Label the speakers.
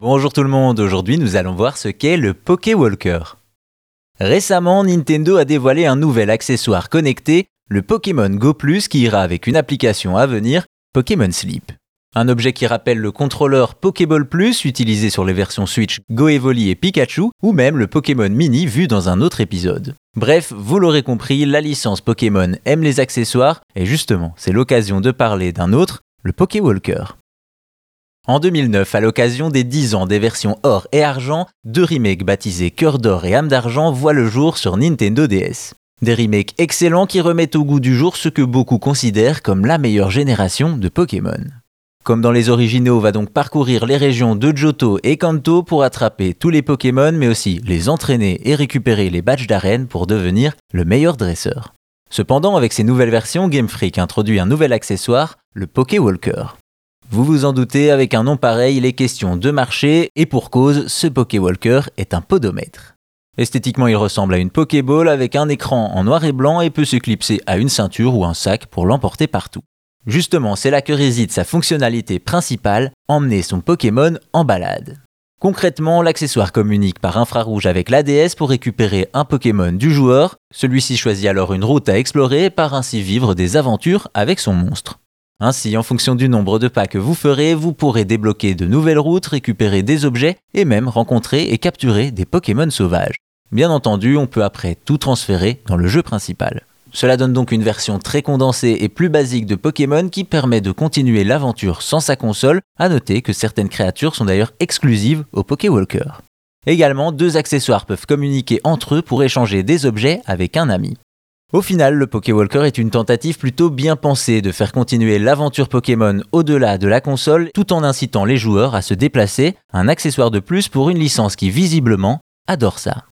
Speaker 1: Bonjour tout le monde, aujourd'hui nous allons voir ce qu'est le Pokéwalker. Récemment, Nintendo a dévoilé un nouvel accessoire connecté, le Pokémon Go Plus qui ira avec une application à venir, Pokémon Sleep. Un objet qui rappelle le contrôleur Pokéball Plus utilisé sur les versions Switch Go Evoli et Pikachu, ou même le Pokémon Mini vu dans un autre épisode. Bref, vous l'aurez compris, la licence Pokémon aime les accessoires, et justement, c'est l'occasion de parler d'un autre, le Pokéwalker. En 2009, à l'occasion des 10 ans des versions or et argent, deux remakes baptisés Cœur d'or et âme d'argent voient le jour sur Nintendo DS. Des remakes excellents qui remettent au goût du jour ce que beaucoup considèrent comme la meilleure génération de Pokémon. Comme dans les originaux, va donc parcourir les régions de Johto et Kanto pour attraper tous les Pokémon, mais aussi les entraîner et récupérer les badges d'arène pour devenir le meilleur dresseur. Cependant, avec ces nouvelles versions, Game Freak introduit un nouvel accessoire, le Pokéwalker. Vous vous en doutez, avec un nom pareil, il est question de marché, et pour cause, ce Pokéwalker est un podomètre. Esthétiquement, il ressemble à une Pokéball avec un écran en noir et blanc et peut se clipser à une ceinture ou un sac pour l'emporter partout. Justement, c'est là que réside sa fonctionnalité principale, emmener son Pokémon en balade. Concrètement, l'accessoire communique par infrarouge avec l'ADS pour récupérer un Pokémon du joueur, celui-ci choisit alors une route à explorer et part ainsi vivre des aventures avec son monstre. Ainsi, en fonction du nombre de pas que vous ferez, vous pourrez débloquer de nouvelles routes, récupérer des objets et même rencontrer et capturer des Pokémon sauvages. Bien entendu, on peut après tout transférer dans le jeu principal. Cela donne donc une version très condensée et plus basique de Pokémon qui permet de continuer l'aventure sans sa console, à noter que certaines créatures sont d'ailleurs exclusives au Pokéwalker. Également, deux accessoires peuvent communiquer entre eux pour échanger des objets avec un ami. Au final, le Pokéwalker est une tentative plutôt bien pensée de faire continuer l'aventure Pokémon au-delà de la console tout en incitant les joueurs à se déplacer, un accessoire de plus pour une licence qui visiblement adore ça.